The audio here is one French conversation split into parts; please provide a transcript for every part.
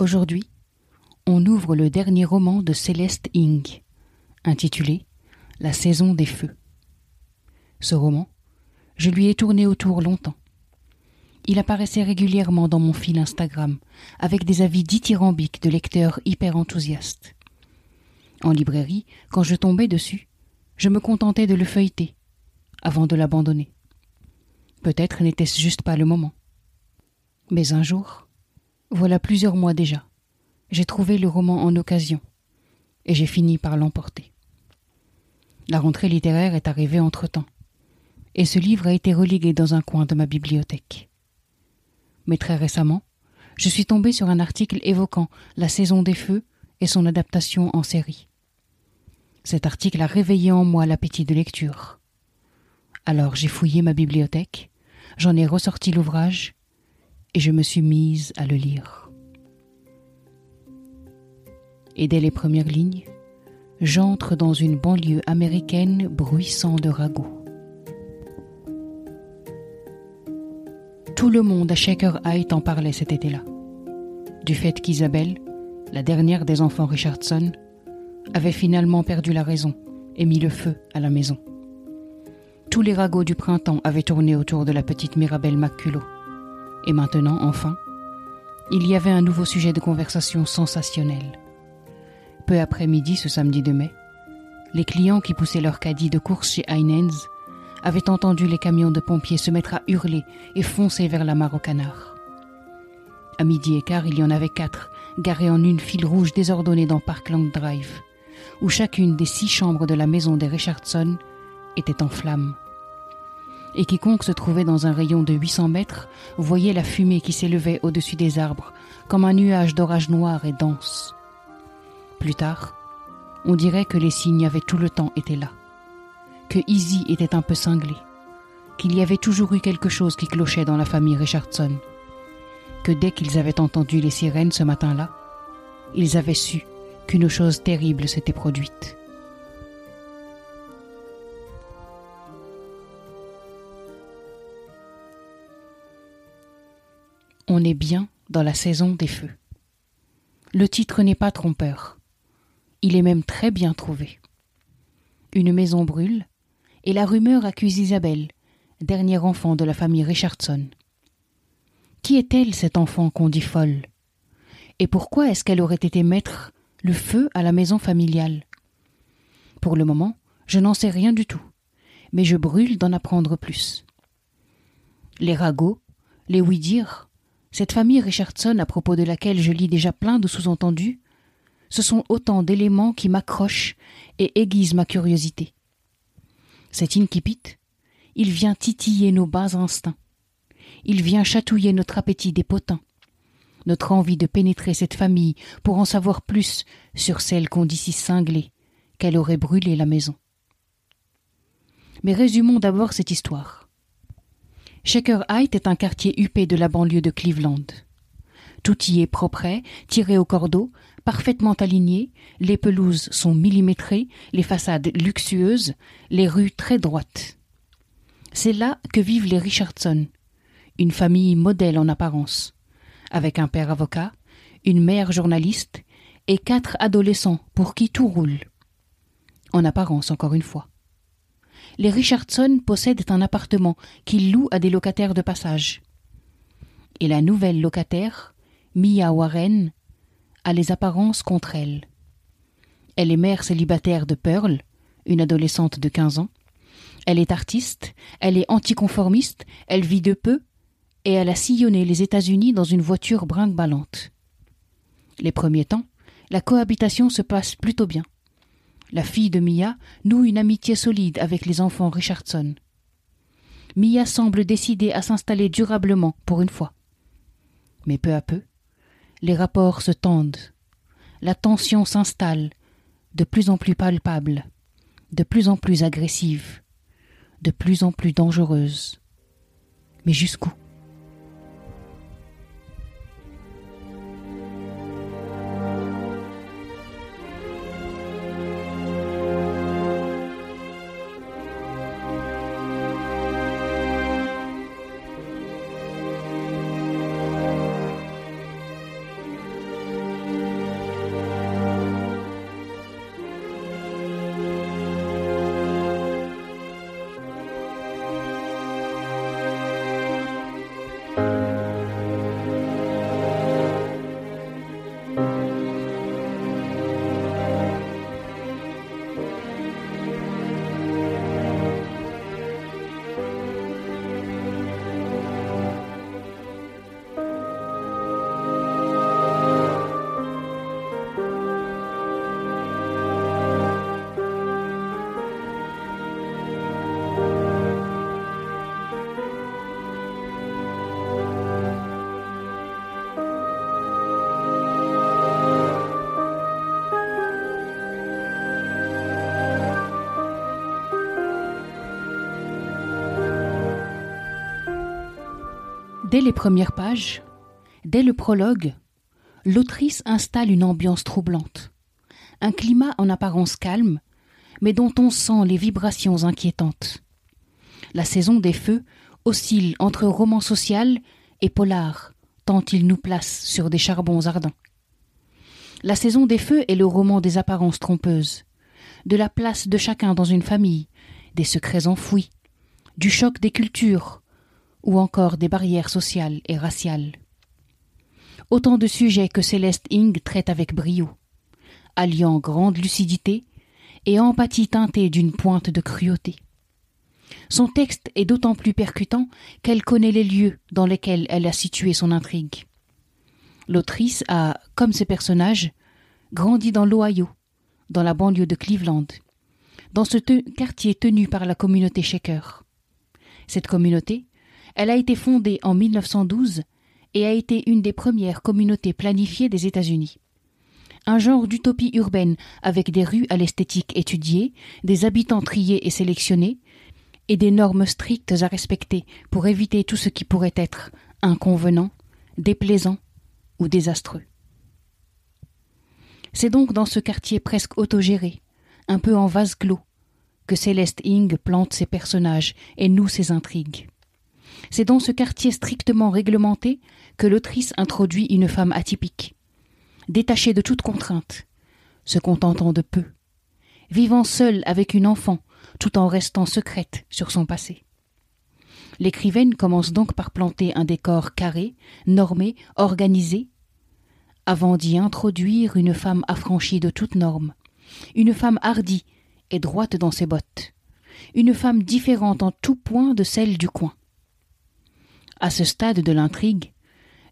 Aujourd'hui, on ouvre le dernier roman de Céleste Ing, intitulé La saison des feux. Ce roman, je lui ai tourné autour longtemps. Il apparaissait régulièrement dans mon fil Instagram, avec des avis dithyrambiques de lecteurs hyper enthousiastes. En librairie, quand je tombais dessus, je me contentais de le feuilleter, avant de l'abandonner. Peut-être n'était-ce juste pas le moment. Mais un jour, voilà plusieurs mois déjà. J'ai trouvé le roman en occasion, et j'ai fini par l'emporter. La rentrée littéraire est arrivée entre-temps, et ce livre a été relégué dans un coin de ma bibliothèque. Mais très récemment, je suis tombé sur un article évoquant la saison des feux et son adaptation en série. Cet article a réveillé en moi l'appétit de lecture. Alors j'ai fouillé ma bibliothèque, j'en ai ressorti l'ouvrage et je me suis mise à le lire. Et dès les premières lignes, j'entre dans une banlieue américaine bruissant de ragots. Tout le monde à Shaker Heights en parlait cet été-là. Du fait qu'Isabelle, la dernière des enfants Richardson, avait finalement perdu la raison et mis le feu à la maison. Tous les ragots du printemps avaient tourné autour de la petite Mirabelle Maculot. Et maintenant, enfin, il y avait un nouveau sujet de conversation sensationnel. Peu après midi ce samedi de mai, les clients qui poussaient leur caddie de course chez Heinens avaient entendu les camions de pompiers se mettre à hurler et foncer vers la mare au canard. À midi et quart, il y en avait quatre, garés en une file rouge désordonnée dans Parkland Drive, où chacune des six chambres de la maison des Richardson était en flammes et quiconque se trouvait dans un rayon de 800 mètres voyait la fumée qui s'élevait au-dessus des arbres, comme un nuage d'orage noir et dense. Plus tard, on dirait que les signes avaient tout le temps été là, que Izzy était un peu cinglé, qu'il y avait toujours eu quelque chose qui clochait dans la famille Richardson, que dès qu'ils avaient entendu les sirènes ce matin-là, ils avaient su qu'une chose terrible s'était produite. On est bien dans la saison des feux. Le titre n'est pas trompeur. Il est même très bien trouvé. Une maison brûle, et la rumeur accuse Isabelle, dernier enfant de la famille Richardson. Qui est-elle, cette enfant qu'on dit folle? Et pourquoi est-ce qu'elle aurait été mettre le feu à la maison familiale? Pour le moment, je n'en sais rien du tout, mais je brûle d'en apprendre plus. Les ragots, les oui-dire, cette famille Richardson, à propos de laquelle je lis déjà plein de sous-entendus, ce sont autant d'éléments qui m'accrochent et aiguisent ma curiosité. Cet incipit, il vient titiller nos bas instincts. Il vient chatouiller notre appétit des potins, notre envie de pénétrer cette famille pour en savoir plus sur celle qu'on dit si cinglée, qu'elle aurait brûlé la maison. Mais résumons d'abord cette histoire. Shaker Heights est un quartier huppé de la banlieue de Cleveland. Tout y est propre, tiré au cordeau, parfaitement aligné, les pelouses sont millimétrées, les façades luxueuses, les rues très droites. C'est là que vivent les Richardson, une famille modèle en apparence, avec un père avocat, une mère journaliste et quatre adolescents pour qui tout roule. En apparence, encore une fois les Richardson possèdent un appartement qu'ils louent à des locataires de passage. Et la nouvelle locataire, Mia Warren, a les apparences contre elle. Elle est mère célibataire de Pearl, une adolescente de quinze ans. Elle est artiste, elle est anticonformiste, elle vit de peu, et elle a sillonné les États-Unis dans une voiture brinque-ballante. Les premiers temps, la cohabitation se passe plutôt bien la fille de Mia, noue une amitié solide avec les enfants Richardson. Mia semble décidée à s'installer durablement pour une fois. Mais peu à peu, les rapports se tendent, la tension s'installe, de plus en plus palpable, de plus en plus agressive, de plus en plus dangereuse. Mais jusqu'où? Dès les premières pages, dès le prologue, l'autrice installe une ambiance troublante, un climat en apparence calme, mais dont on sent les vibrations inquiétantes. La saison des feux oscille entre roman social et polar, tant il nous place sur des charbons ardents. La saison des feux est le roman des apparences trompeuses, de la place de chacun dans une famille, des secrets enfouis, du choc des cultures, ou encore des barrières sociales et raciales. Autant de sujets que Céleste Ing traite avec brio, alliant grande lucidité et empathie teintée d'une pointe de cruauté. Son texte est d'autant plus percutant qu'elle connaît les lieux dans lesquels elle a situé son intrigue. L'autrice a, comme ses personnages, grandi dans l'Ohio, dans la banlieue de Cleveland, dans ce quartier tenu par la communauté Shaker. Cette communauté, elle a été fondée en 1912 et a été une des premières communautés planifiées des États-Unis. Un genre d'utopie urbaine avec des rues à l'esthétique étudiée, des habitants triés et sélectionnés, et des normes strictes à respecter pour éviter tout ce qui pourrait être inconvenant, déplaisant ou désastreux. C'est donc dans ce quartier presque autogéré, un peu en vase clos, que Céleste Ing plante ses personnages et noue ses intrigues. C'est dans ce quartier strictement réglementé que l'autrice introduit une femme atypique, détachée de toute contrainte, se contentant de peu, vivant seule avec une enfant tout en restant secrète sur son passé. L'écrivaine commence donc par planter un décor carré, normé, organisé, avant d'y introduire une femme affranchie de toute norme, une femme hardie et droite dans ses bottes, une femme différente en tout point de celle du coin. À ce stade de l'intrigue,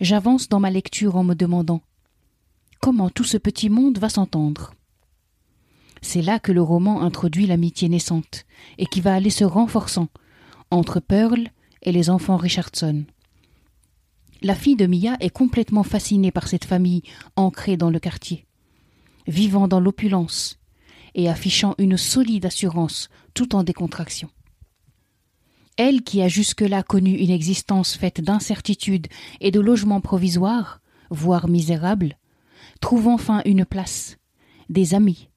j'avance dans ma lecture en me demandant comment tout ce petit monde va s'entendre. C'est là que le roman introduit l'amitié naissante et qui va aller se renforçant entre Pearl et les enfants Richardson. La fille de Mia est complètement fascinée par cette famille ancrée dans le quartier, vivant dans l'opulence et affichant une solide assurance tout en décontraction. Elle qui a jusque-là connu une existence faite d'incertitudes et de logements provisoires, voire misérables, trouve enfin une place, des amis,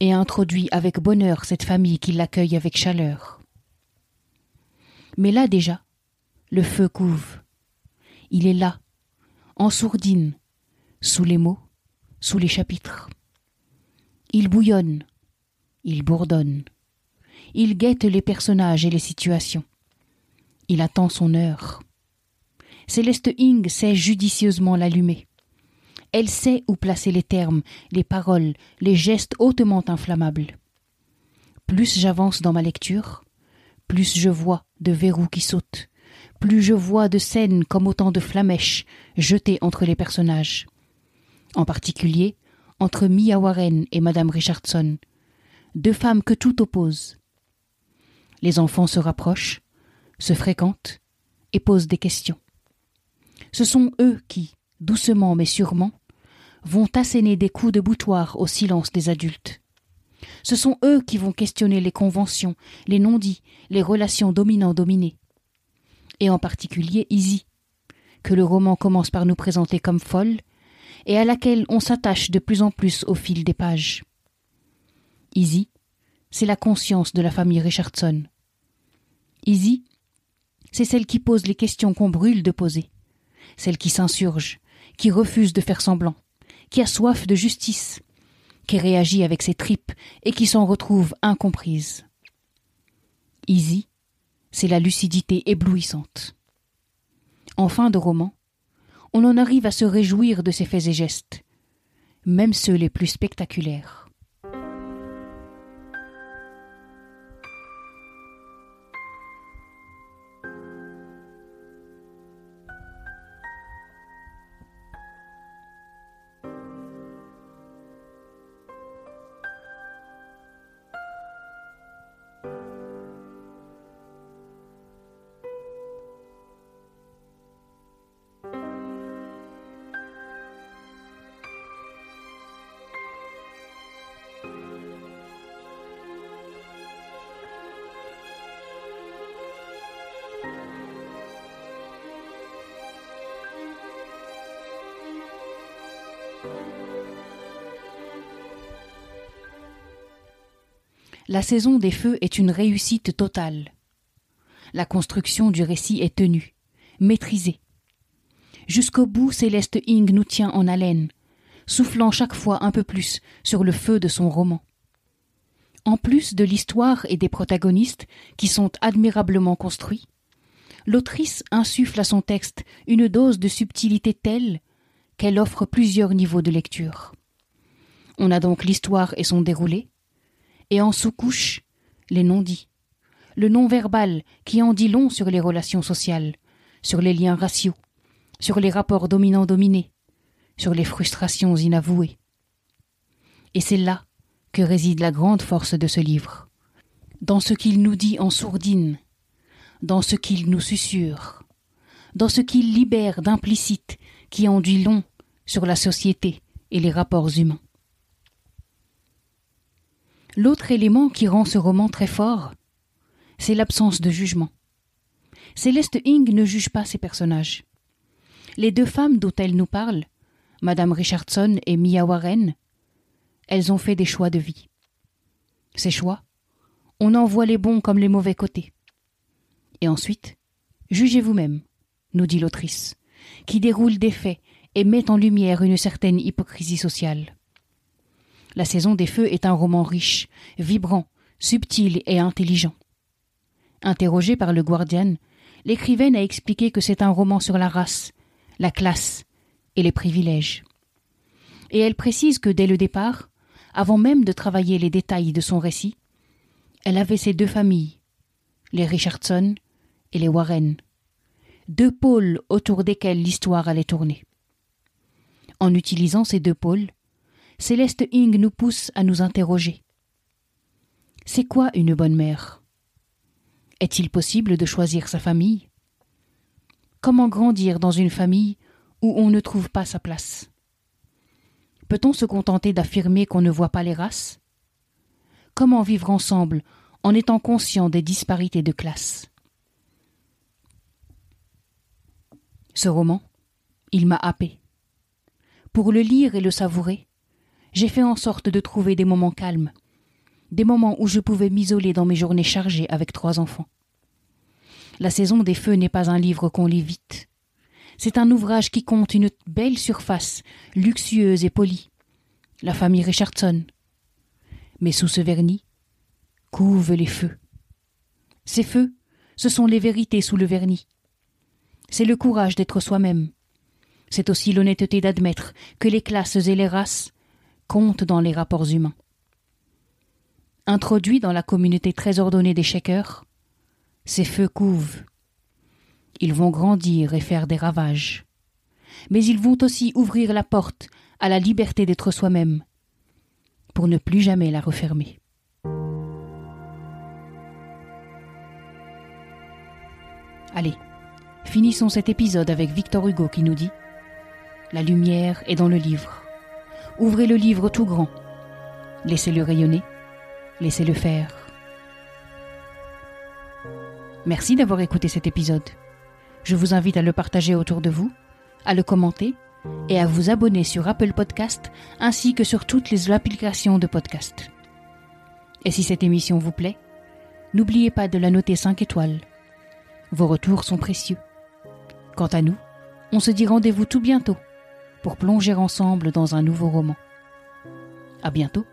et introduit avec bonheur cette famille qui l'accueille avec chaleur. Mais là déjà, le feu couve. Il est là, en sourdine, sous les mots, sous les chapitres. Il bouillonne, il bourdonne, il guette les personnages et les situations. Il attend son heure. Céleste Ing sait judicieusement l'allumer. Elle sait où placer les termes, les paroles, les gestes hautement inflammables. Plus j'avance dans ma lecture, plus je vois de verrous qui sautent, plus je vois de scènes comme autant de flamèches jetées entre les personnages. En particulier, entre Mia Warren et Madame Richardson, deux femmes que tout oppose. Les enfants se rapprochent, se fréquentent et posent des questions. Ce sont eux qui, doucement mais sûrement, vont asséner des coups de boutoir au silence des adultes. Ce sont eux qui vont questionner les conventions, les non-dits, les relations dominant-dominées. Et en particulier Izzy, que le roman commence par nous présenter comme folle, et à laquelle on s'attache de plus en plus au fil des pages. Izzy, c'est la conscience de la famille Richardson. Izzy, c'est celle qui pose les questions qu'on brûle de poser, celle qui s'insurge, qui refuse de faire semblant, qui a soif de justice, qui réagit avec ses tripes et qui s'en retrouve incomprise. Izzy, c'est la lucidité éblouissante. En fin de roman, on en arrive à se réjouir de ses faits et gestes, même ceux les plus spectaculaires. La saison des feux est une réussite totale. La construction du récit est tenue, maîtrisée. Jusqu'au bout, Céleste Ing nous tient en haleine, soufflant chaque fois un peu plus sur le feu de son roman. En plus de l'histoire et des protagonistes qui sont admirablement construits, l'autrice insuffle à son texte une dose de subtilité telle qu'elle offre plusieurs niveaux de lecture. On a donc l'histoire et son déroulé, et en sous-couche, les non-dits, le non-verbal qui en dit long sur les relations sociales, sur les liens raciaux, sur les rapports dominants-dominés, sur les frustrations inavouées. Et c'est là que réside la grande force de ce livre, dans ce qu'il nous dit en sourdine, dans ce qu'il nous susurre, dans ce qu'il libère d'implicite qui en dit long sur la société et les rapports humains. L'autre élément qui rend ce roman très fort, c'est l'absence de jugement. Céleste Ing ne juge pas ses personnages. Les deux femmes dont elle nous parle, Madame Richardson et Mia Warren, elles ont fait des choix de vie. Ces choix, on en voit les bons comme les mauvais côtés. Et ensuite, jugez vous-même, nous dit l'autrice, qui déroule des faits et met en lumière une certaine hypocrisie sociale. La saison des feux est un roman riche, vibrant, subtil et intelligent. Interrogée par le Guardian, l'écrivaine a expliqué que c'est un roman sur la race, la classe et les privilèges. Et elle précise que dès le départ, avant même de travailler les détails de son récit, elle avait ces deux familles, les Richardson et les Warren, deux pôles autour desquels l'histoire allait tourner. En utilisant ces deux pôles, Céleste Ing nous pousse à nous interroger. C'est quoi une bonne mère? Est-il possible de choisir sa famille? Comment grandir dans une famille où on ne trouve pas sa place? Peut-on se contenter d'affirmer qu'on ne voit pas les races? Comment vivre ensemble en étant conscient des disparités de classe? Ce roman, il m'a happé. Pour le lire et le savourer, j'ai fait en sorte de trouver des moments calmes, des moments où je pouvais m'isoler dans mes journées chargées avec trois enfants. La saison des feux n'est pas un livre qu'on lit vite. C'est un ouvrage qui compte une belle surface, luxueuse et polie. La famille Richardson. Mais sous ce vernis couvent les feux. Ces feux, ce sont les vérités sous le vernis. C'est le courage d'être soi-même. C'est aussi l'honnêteté d'admettre que les classes et les races compte dans les rapports humains. Introduits dans la communauté très ordonnée des shakers, ces feux couvent. Ils vont grandir et faire des ravages. Mais ils vont aussi ouvrir la porte à la liberté d'être soi-même, pour ne plus jamais la refermer. Allez, Finissons cet épisode avec Victor Hugo qui nous dit La lumière est dans le livre. Ouvrez le livre tout grand. Laissez-le rayonner. Laissez-le faire. Merci d'avoir écouté cet épisode. Je vous invite à le partager autour de vous, à le commenter et à vous abonner sur Apple Podcast ainsi que sur toutes les applications de podcast. Et si cette émission vous plaît, n'oubliez pas de la noter 5 étoiles. Vos retours sont précieux. Quant à nous, on se dit rendez-vous tout bientôt pour plonger ensemble dans un nouveau roman. À bientôt.